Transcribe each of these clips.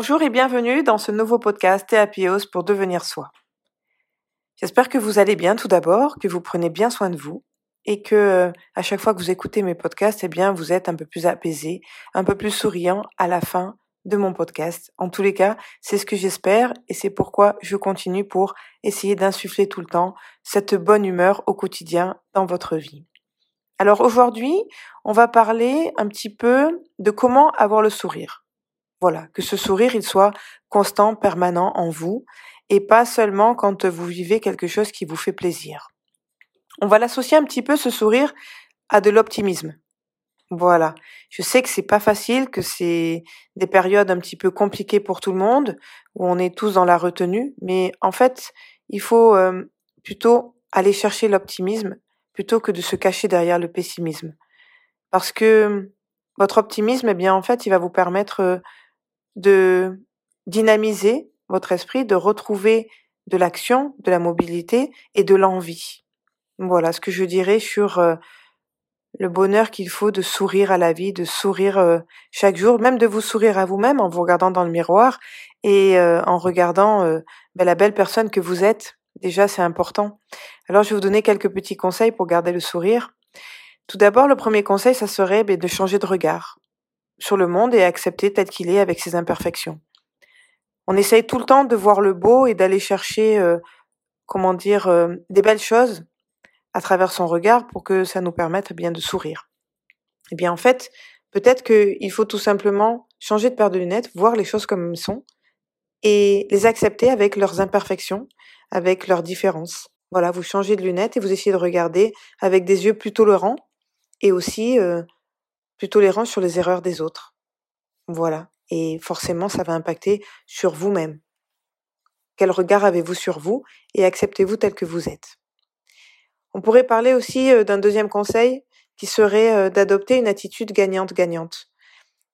Bonjour et bienvenue dans ce nouveau podcast Théapios pour devenir soi. J'espère que vous allez bien tout d'abord, que vous prenez bien soin de vous et que à chaque fois que vous écoutez mes podcasts, eh bien vous êtes un peu plus apaisé, un peu plus souriant à la fin de mon podcast. En tous les cas, c'est ce que j'espère et c'est pourquoi je continue pour essayer d'insuffler tout le temps cette bonne humeur au quotidien dans votre vie. Alors aujourd'hui, on va parler un petit peu de comment avoir le sourire. Voilà, que ce sourire, il soit constant, permanent en vous, et pas seulement quand vous vivez quelque chose qui vous fait plaisir. On va l'associer un petit peu, ce sourire, à de l'optimisme. Voilà. Je sais que c'est pas facile, que c'est des périodes un petit peu compliquées pour tout le monde, où on est tous dans la retenue, mais en fait, il faut euh, plutôt aller chercher l'optimisme plutôt que de se cacher derrière le pessimisme. Parce que votre optimisme, eh bien, en fait, il va vous permettre euh, de dynamiser votre esprit, de retrouver de l'action, de la mobilité et de l'envie. Voilà ce que je dirais sur euh, le bonheur qu'il faut de sourire à la vie, de sourire euh, chaque jour, même de vous sourire à vous-même en vous regardant dans le miroir et euh, en regardant ben, la belle personne que vous êtes. Déjà, c'est important. Alors, je vais vous donner quelques petits conseils pour garder le sourire. Tout d'abord, le premier conseil, ça serait ben, de changer de regard sur le monde et accepter tel qu'il est avec ses imperfections. On essaye tout le temps de voir le beau et d'aller chercher, euh, comment dire, euh, des belles choses à travers son regard pour que ça nous permette bien de sourire. Eh bien, en fait, peut-être qu'il faut tout simplement changer de paire de lunettes, voir les choses comme elles sont et les accepter avec leurs imperfections, avec leurs différences. Voilà, vous changez de lunettes et vous essayez de regarder avec des yeux plus tolérants et aussi euh, plus tolérant sur les erreurs des autres. Voilà. Et forcément, ça va impacter sur vous-même. Quel regard avez-vous sur vous et acceptez-vous tel que vous êtes? On pourrait parler aussi euh, d'un deuxième conseil qui serait euh, d'adopter une attitude gagnante-gagnante.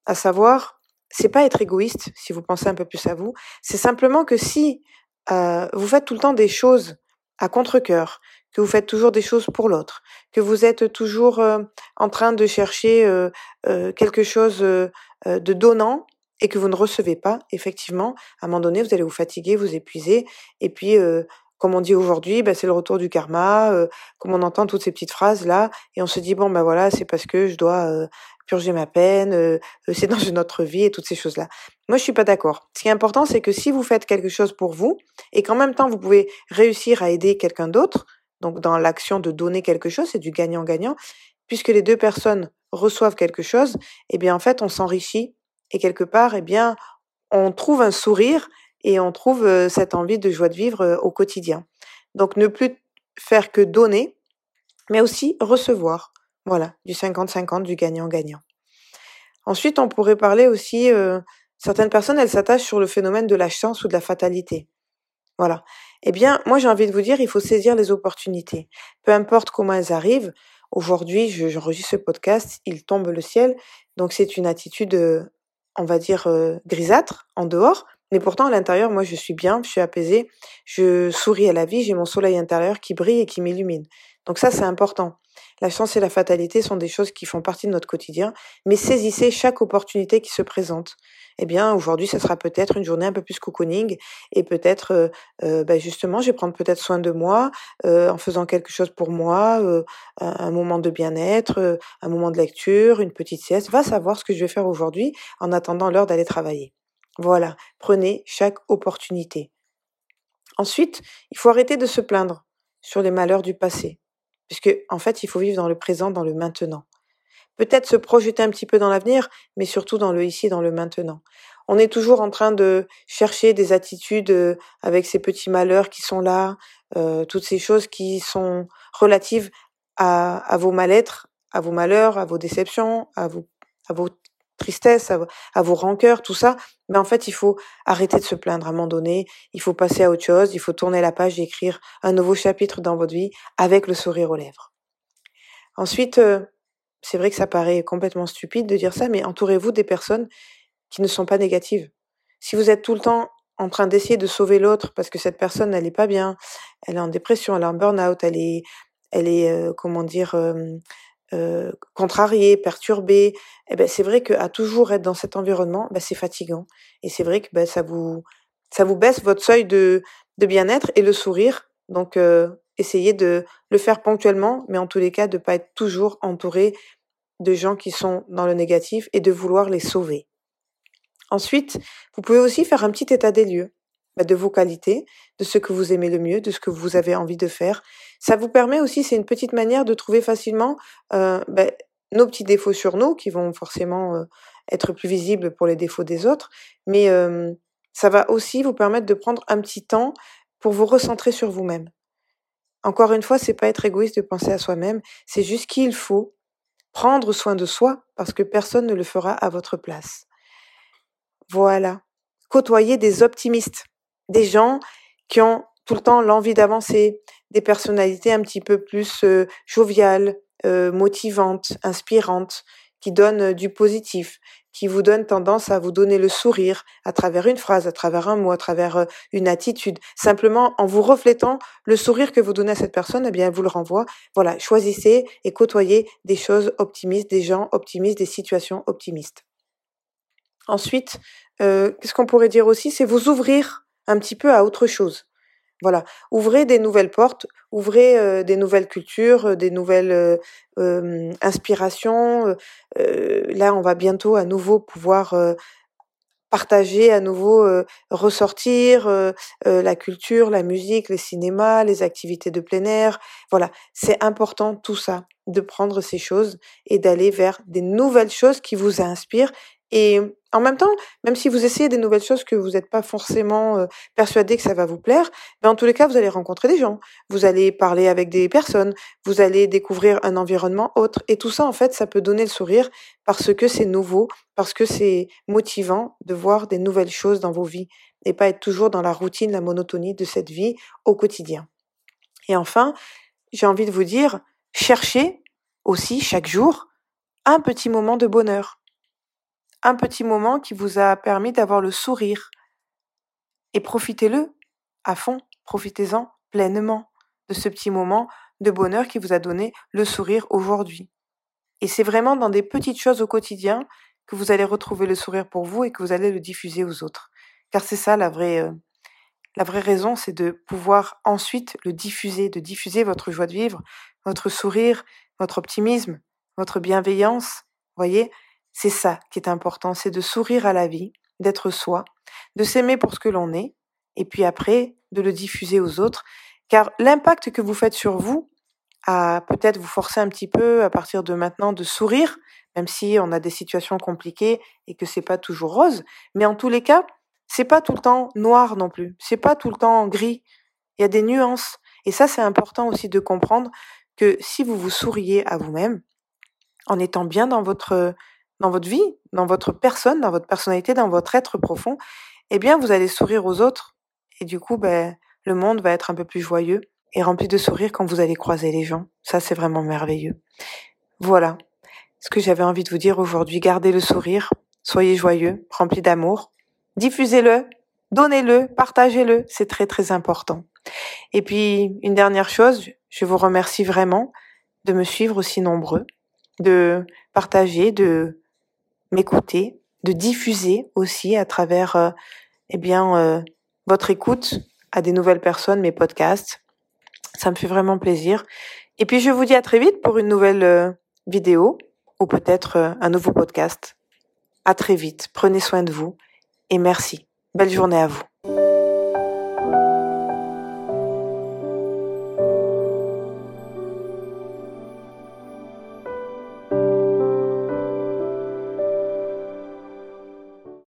À savoir, c'est pas être égoïste si vous pensez un peu plus à vous, c'est simplement que si euh, vous faites tout le temps des choses à contre-cœur, que vous faites toujours des choses pour l'autre, que vous êtes toujours euh, en train de chercher euh, euh, quelque chose de donnant et que vous ne recevez pas, effectivement, à un moment donné, vous allez vous fatiguer, vous épuiser, et puis, comme on dit aujourd'hui, bah, c'est le retour du karma, comme on entend toutes ces petites phrases là, et on se dit bon ben voilà, c'est parce que je dois purger ma peine, c'est dans une autre vie et toutes ces choses là. Moi, je suis pas d'accord. Ce qui est important, c'est que si vous faites quelque chose pour vous et qu'en même temps vous pouvez réussir à aider quelqu'un d'autre, donc dans l'action de donner quelque chose, c'est du gagnant-gagnant. Puisque les deux personnes reçoivent quelque chose, eh bien en fait on s'enrichit et quelque part, eh bien on trouve un sourire et on trouve cette envie de joie de vivre au quotidien. Donc ne plus faire que donner, mais aussi recevoir. Voilà, du 50-50, du gagnant-gagnant. Ensuite, on pourrait parler aussi, certaines personnes, elles s'attachent sur le phénomène de la chance ou de la fatalité. Voilà. Eh bien, moi, j'ai envie de vous dire, il faut saisir les opportunités. Peu importe comment elles arrivent. Aujourd'hui, j'enregistre ce podcast, il tombe le ciel. Donc, c'est une attitude, euh, on va dire, euh, grisâtre en dehors. Mais pourtant, à l'intérieur, moi, je suis bien, je suis apaisée, je souris à la vie, j'ai mon soleil intérieur qui brille et qui m'illumine. Donc ça, c'est important. La chance et la fatalité sont des choses qui font partie de notre quotidien, mais saisissez chaque opportunité qui se présente. Eh bien, aujourd'hui, ça sera peut-être une journée un peu plus cocooning et peut-être, euh, euh, bah, justement, je vais prendre peut-être soin de moi euh, en faisant quelque chose pour moi, un moment de bien-être, un moment de lecture, une petite sieste. Va savoir ce que je vais faire aujourd'hui en attendant l'heure d'aller travailler. Voilà, prenez chaque opportunité. Ensuite, il faut arrêter de se plaindre sur les malheurs du passé. Puisque, en fait, il faut vivre dans le présent, dans le maintenant. Peut-être se projeter un petit peu dans l'avenir, mais surtout dans le ici, dans le maintenant. On est toujours en train de chercher des attitudes euh, avec ces petits malheurs qui sont là, euh, toutes ces choses qui sont relatives à, vos mal-être, à vos malheurs, à vos déceptions, à vos, à vos tristesses, à, vos rancœurs, tout ça. Mais en fait, il faut arrêter de se plaindre à un moment donné. Il faut passer à autre chose. Il faut tourner la page et écrire un nouveau chapitre dans votre vie avec le sourire aux lèvres. Ensuite, euh, c'est vrai que ça paraît complètement stupide de dire ça, mais entourez-vous des personnes qui ne sont pas négatives. Si vous êtes tout le temps en train d'essayer de sauver l'autre parce que cette personne elle est pas bien, elle est en dépression, elle est en burn-out, elle est, elle est, euh, comment dire, euh, euh, contrarié, perturbé, eh ben c'est vrai qu'à toujours être dans cet environnement, ben c'est fatigant. Et c'est vrai que ben ça vous ça vous baisse votre seuil de de bien-être et le sourire. Donc euh, essayez de le faire ponctuellement, mais en tous les cas de pas être toujours entouré de gens qui sont dans le négatif et de vouloir les sauver. Ensuite, vous pouvez aussi faire un petit état des lieux de vos qualités, de ce que vous aimez le mieux, de ce que vous avez envie de faire. Ça vous permet aussi, c'est une petite manière de trouver facilement euh, bah, nos petits défauts sur nous, qui vont forcément euh, être plus visibles pour les défauts des autres, mais euh, ça va aussi vous permettre de prendre un petit temps pour vous recentrer sur vous-même. Encore une fois, c'est pas être égoïste de penser à soi-même, c'est juste qu'il faut prendre soin de soi parce que personne ne le fera à votre place. Voilà. Côtoyer des optimistes, des gens qui ont tout le temps l'envie d'avancer, des personnalités un petit peu plus euh, joviales, euh, motivantes, inspirantes, qui donnent du positif, qui vous donnent tendance à vous donner le sourire à travers une phrase, à travers un mot, à travers une attitude. Simplement, en vous reflétant le sourire que vous donnez à cette personne, eh bien, elle vous le renvoie. Voilà, choisissez et côtoyez des choses optimistes, des gens optimistes, des situations optimistes. Ensuite, qu'est-ce qu'on pourrait dire aussi, c'est vous ouvrir un petit peu à autre chose. Voilà, ouvrez des nouvelles portes, ouvrez euh, des nouvelles cultures, euh, des nouvelles inspirations. là, on va bientôt à nouveau pouvoir partager, à nouveau ressortir la culture, la musique, les cinémas, les activités de plein air. Voilà, c'est important tout ça, de prendre ces choses et d'aller vers des nouvelles choses qui vous inspirent et en même temps, même si vous essayez des nouvelles choses que vous n'êtes pas forcément euh, persuadé que ça va vous plaire, ben en tous les cas, vous allez rencontrer des gens, vous allez parler avec des personnes, vous allez découvrir un environnement autre. Et tout ça, en fait, ça peut donner le sourire parce que c'est nouveau, parce que c'est motivant de voir des nouvelles choses dans vos vies et pas être toujours dans la routine, la monotonie de cette vie au quotidien. Et enfin, j'ai envie de vous dire, cherchez aussi chaque jour un petit moment de bonheur un petit moment qui vous a permis d'avoir le sourire. Et profitez-le à fond, profitez-en pleinement de ce petit moment de bonheur qui vous a donné le sourire aujourd'hui. Et c'est vraiment dans des petites choses au quotidien que vous allez retrouver le sourire pour vous et que vous allez le diffuser aux autres. Car c'est ça la vraie, euh, la vraie raison, c'est de pouvoir ensuite le diffuser, de diffuser votre joie de vivre, votre sourire, votre optimisme, votre bienveillance. Voyez, c'est ça qui est important, c'est de sourire à la vie, d'être soi, de s'aimer pour ce que l'on est, et puis après, de le diffuser aux autres. Car l'impact que vous faites sur vous, à peut-être vous forcer un petit peu à partir de maintenant de sourire, même si on a des situations compliquées et que c'est pas toujours rose, mais en tous les cas, c'est pas tout le temps noir non plus, c'est pas tout le temps gris. Il y a des nuances. Et ça, c'est important aussi de comprendre que si vous vous souriez à vous-même, en étant bien dans votre dans votre vie, dans votre personne, dans votre personnalité, dans votre être profond, eh bien, vous allez sourire aux autres. Et du coup, ben, le monde va être un peu plus joyeux et rempli de sourires quand vous allez croiser les gens. Ça, c'est vraiment merveilleux. Voilà ce que j'avais envie de vous dire aujourd'hui. Gardez le sourire, soyez joyeux, rempli d'amour, diffusez-le, donnez-le, partagez-le. C'est très, très important. Et puis, une dernière chose, je vous remercie vraiment de me suivre aussi nombreux, de partager, de m'écouter, de diffuser aussi à travers euh, eh bien euh, votre écoute à des nouvelles personnes mes podcasts. Ça me fait vraiment plaisir. Et puis je vous dis à très vite pour une nouvelle euh, vidéo ou peut-être un nouveau podcast. À très vite. Prenez soin de vous et merci. Belle journée à vous.